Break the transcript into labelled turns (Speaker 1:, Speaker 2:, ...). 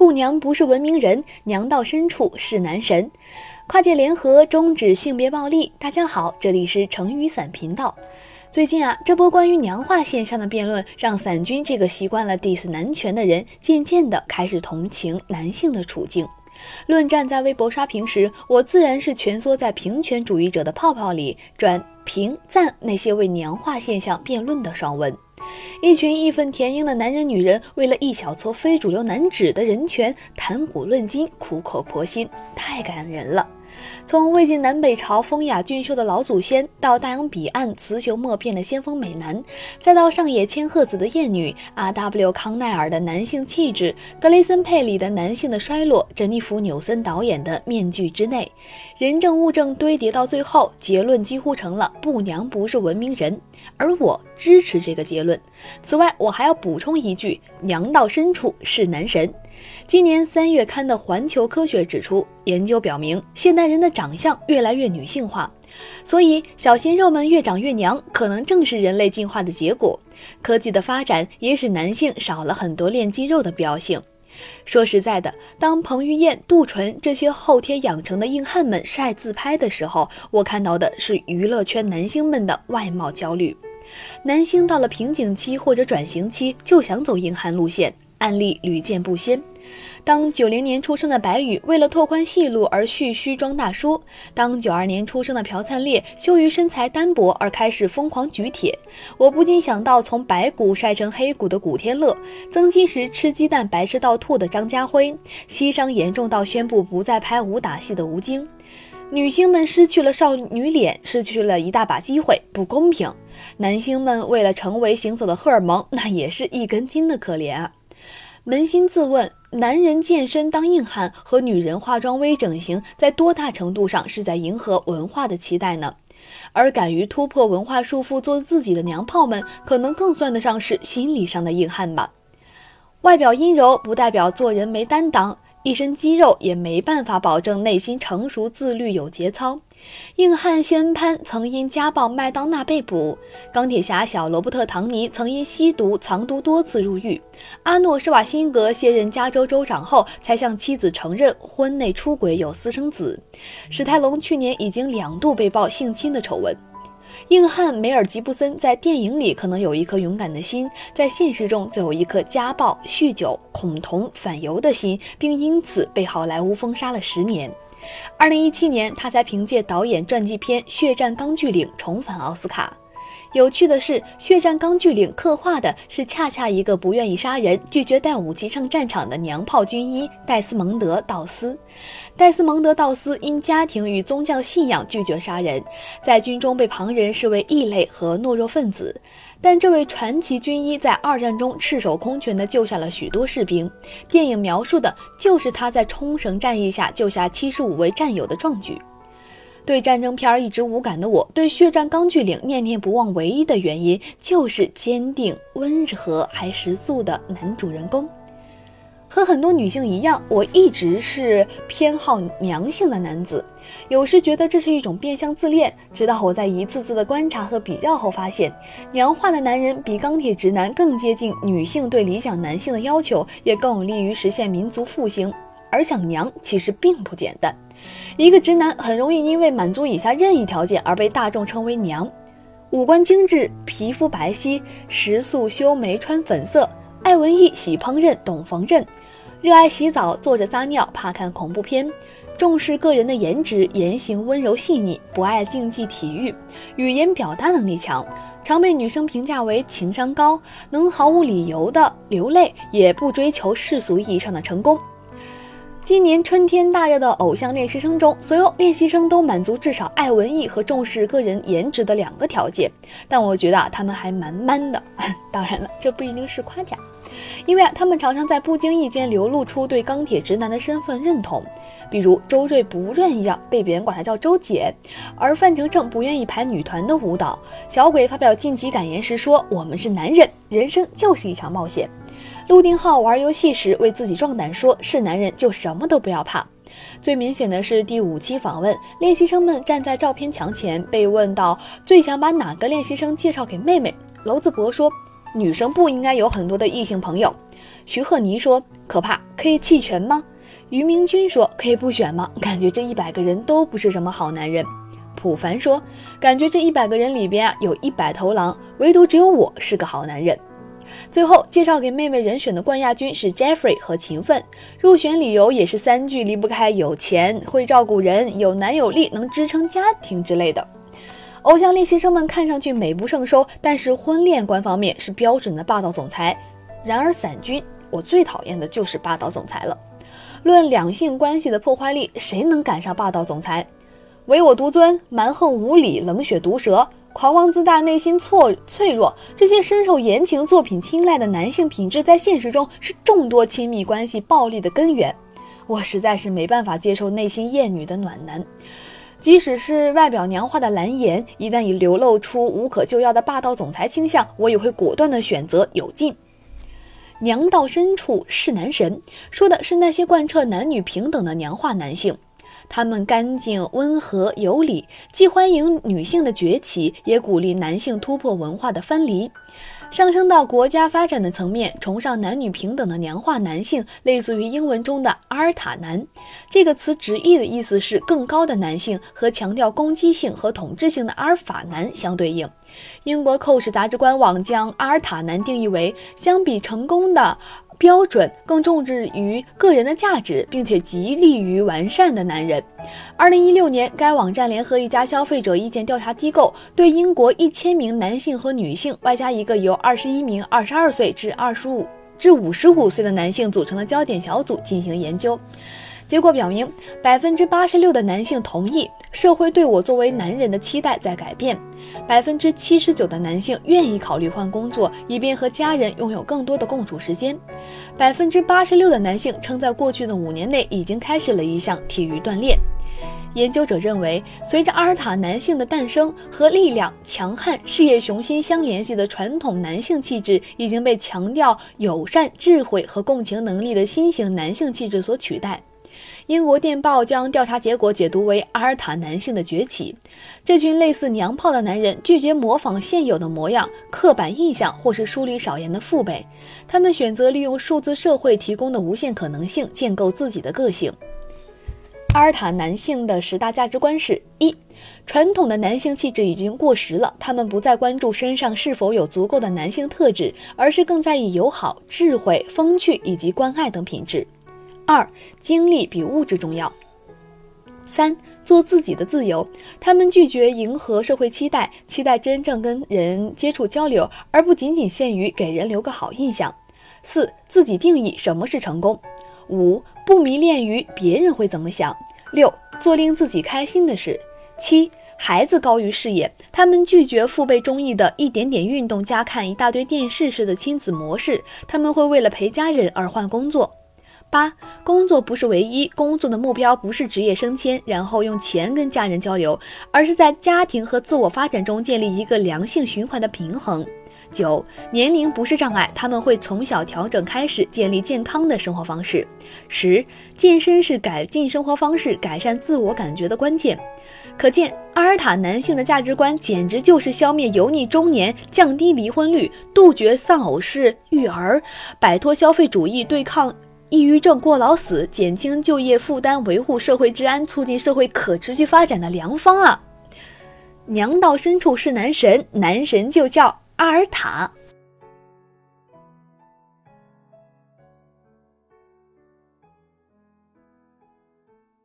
Speaker 1: 不娘不是文明人，娘到深处是男神。跨界联合终止性别暴力。大家好，这里是成语伞频道。最近啊，这波关于娘化现象的辩论，让伞君这个习惯了 diss 男权的人，渐渐的开始同情男性的处境。论战在微博刷屏时，我自然是蜷缩在平权主义者的泡泡里，转评赞那些为娘化现象辩论的爽文。一群义愤填膺的男人女人，为了一小撮非主流男子的人权谈古论今，苦口婆心，太感人了。从魏晋南北朝风雅俊秀的老祖先，到大洋彼岸雌雄莫辨的先锋美男，再到上野千鹤子的艳女，R.W. 康奈尔的男性气质，格雷森佩里的男性的衰落，珍妮弗纽森导演的面具之内，人证物证堆叠到最后，结论几乎成了不娘不是文明人，而我支持这个结论。此外，我还要补充一句：娘到深处是男神。今年三月刊的《环球科学》指出，研究表明，现代人的长相越来越女性化，所以小鲜肉们越长越娘，可能正是人类进化的结果。科技的发展也使男性少了很多练肌肉的必要性。说实在的，当彭于晏、杜淳这些后天养成的硬汉们晒自拍的时候，我看到的是娱乐圈男星们的外貌焦虑。男星到了瓶颈期或者转型期，就想走硬汉路线，案例屡见不鲜。当九零年出生的白宇为了拓宽戏路而蓄须装大叔，当九二年出生的朴灿烈羞于身材单薄而开始疯狂举铁，我不禁想到从白骨晒成黑骨的古天乐，增肌时吃鸡蛋白吃到吐的张家辉，膝伤严重到宣布不再拍武打戏的吴京。女星们失去了少女脸，失去了一大把机会，不公平。男星们为了成为行走的荷尔蒙，那也是一根筋的可怜啊。扪心自问，男人健身当硬汉和女人化妆微整形，在多大程度上是在迎合文化的期待呢？而敢于突破文化束缚做自己的娘炮们，可能更算得上是心理上的硬汉吧。外表阴柔不代表做人没担当，一身肌肉也没办法保证内心成熟自律有节操。硬汉谢恩潘曾因家暴麦当娜被捕，钢铁侠小罗伯特唐尼曾因吸毒藏毒多次入狱，阿诺施瓦辛格卸任加州州长后才向妻子承认婚内出轨有私生子，史泰龙去年已经两度被曝性侵的丑闻。硬汉梅尔吉布森在电影里可能有一颗勇敢的心，在现实中则有一颗家暴、酗酒、恐同、反犹的心，并因此被好莱坞封杀了十年。二零一七年，他才凭借导演传记片《血战钢锯岭》重返奥斯卡。有趣的是，《血战钢锯岭》刻画的是恰恰一个不愿意杀人、拒绝带武器上战场的娘炮军医戴斯蒙德·道斯。戴斯蒙德·道斯因家庭与宗教信仰拒绝杀人，在军中被旁人视为异类和懦弱分子。但这位传奇军医在二战中赤手空拳地救下了许多士兵，电影描述的就是他在冲绳战役下救下七十五位战友的壮举。对战争片一直无感的我，对《血战钢锯岭》念念不忘，唯一的原因就是坚定、温和还食素的男主人公。和很多女性一样，我一直是偏好娘性的男子。有时觉得这是一种变相自恋，直到我在一次次的观察和比较后发现，娘化的男人比钢铁直男更接近女性对理想男性的要求，也更有利于实现民族复兴。而想娘其实并不简单，一个直男很容易因为满足以下任意条件而被大众称为娘：五官精致，皮肤白皙，食素修眉，穿粉色，爱文艺，喜烹饪，懂缝纫。热爱洗澡，坐着撒尿，怕看恐怖片，重视个人的颜值，言行温柔细腻，不爱竞技体育，语言表达能力强，常被女生评价为情商高，能毫无理由的流泪，也不追求世俗意义上的成功。今年春天大热的偶像练习生中，所有练习生都满足至少爱文艺和重视个人颜值的两个条件，但我觉得啊，他们还蛮 man 的。当然了，这不一定是夸奖。因为啊，他们常常在不经意间流露出对钢铁直男的身份认同，比如周瑞不愿意让被别人管他叫周姐，而范丞丞不愿意排女团的舞蹈，小鬼发表晋级感言时说：“我们是男人，人生就是一场冒险。”陆定浩玩游戏时为自己壮胆说：“是男人就什么都不要怕。”最明显的是第五期访问，练习生们站在照片墙前，被问到最想把哪个练习生介绍给妹妹，娄子博说。女生不应该有很多的异性朋友。徐鹤妮说：“可怕，可以弃权吗？”于明君说：“可以不选吗？感觉这一百个人都不是什么好男人。”普凡说：“感觉这一百个人里边啊，有一百头狼，唯独只有我是个好男人。”最后介绍给妹妹人选的冠亚军是 Jeffrey 和勤奋，入选理由也是三句离不开有钱、会照顾人、有男有力、能支撑家庭之类的。偶像练习生们看上去美不胜收，但是婚恋观方面是标准的霸道总裁。然而伞君，我最讨厌的就是霸道总裁了。论两性关系的破坏力，谁能赶上霸道总裁？唯我独尊、蛮横无理、冷血毒舌、狂妄自大、内心脆脆弱，这些深受言情作品青睐的男性品质，在现实中是众多亲密关系暴力的根源。我实在是没办法接受内心厌女的暖男，即使是外表娘化的蓝颜，一旦已流露出无可救药的霸道总裁倾向，我也会果断的选择有劲。娘到深处是男神，说的是那些贯彻男女平等的娘化男性。他们干净、温和、有礼，既欢迎女性的崛起，也鼓励男性突破文化的分离。上升到国家发展的层面，崇尚男女平等的娘化男性，类似于英文中的阿尔塔男。这个词直译的意思是更高的男性，和强调攻击性和统治性的阿尔法男相对应。英国《寇氏》杂志官网将阿尔塔男定义为，相比成功的标准，更重视于个人的价值，并且极力于完善的男人。二零一六年，该网站联合一家消费者意见调查机构，对英国一千名男性和女性，外加一个由二十一名二十二岁至二十五至五十五岁的男性组成的焦点小组进行研究。结果表明，百分之八十六的男性同意社会对我作为男人的期待在改变，百分之七十九的男性愿意考虑换工作，以便和家人拥有更多的共处时间，百分之八十六的男性称在过去的五年内已经开始了一项体育锻炼。研究者认为，随着阿尔塔男性的诞生和力量、强悍、事业雄心相联系的传统男性气质，已经被强调友善、智慧和共情能力的新型男性气质所取代。英国电报将调查结果解读为阿尔塔男性的崛起。这群类似娘炮的男人拒绝模仿现有的模样、刻板印象或是疏离少言的父辈，他们选择利用数字社会提供的无限可能性，建构自己的个性。阿尔塔男性的十大价值观是：一、传统的男性气质已经过时了，他们不再关注身上是否有足够的男性特质，而是更在意友好、智慧、风趣以及关爱等品质。二，精力比物质重要。三，做自己的自由。他们拒绝迎合社会期待，期待真正跟人接触交流，而不仅仅限于给人留个好印象。四，自己定义什么是成功。五，不迷恋于别人会怎么想。六，做令自己开心的事。七，孩子高于事业。他们拒绝父辈中意的一点点运动加看一大堆电视式的亲子模式。他们会为了陪家人而换工作。八，工作不是唯一，工作的目标不是职业升迁，然后用钱跟家人交流，而是在家庭和自我发展中建立一个良性循环的平衡。九，年龄不是障碍，他们会从小调整开始，建立健康的生活方式。十，健身是改进生活方式、改善自我感觉的关键。可见，阿尔塔男性的价值观简直就是消灭油腻中年、降低离婚率、杜绝丧偶式育儿、摆脱消费主义、对抗。抑郁症过劳死，减轻就业负担，维护社会治安，促进社会可持续发展的良方啊！娘道深处是男神，男神就叫阿尔塔。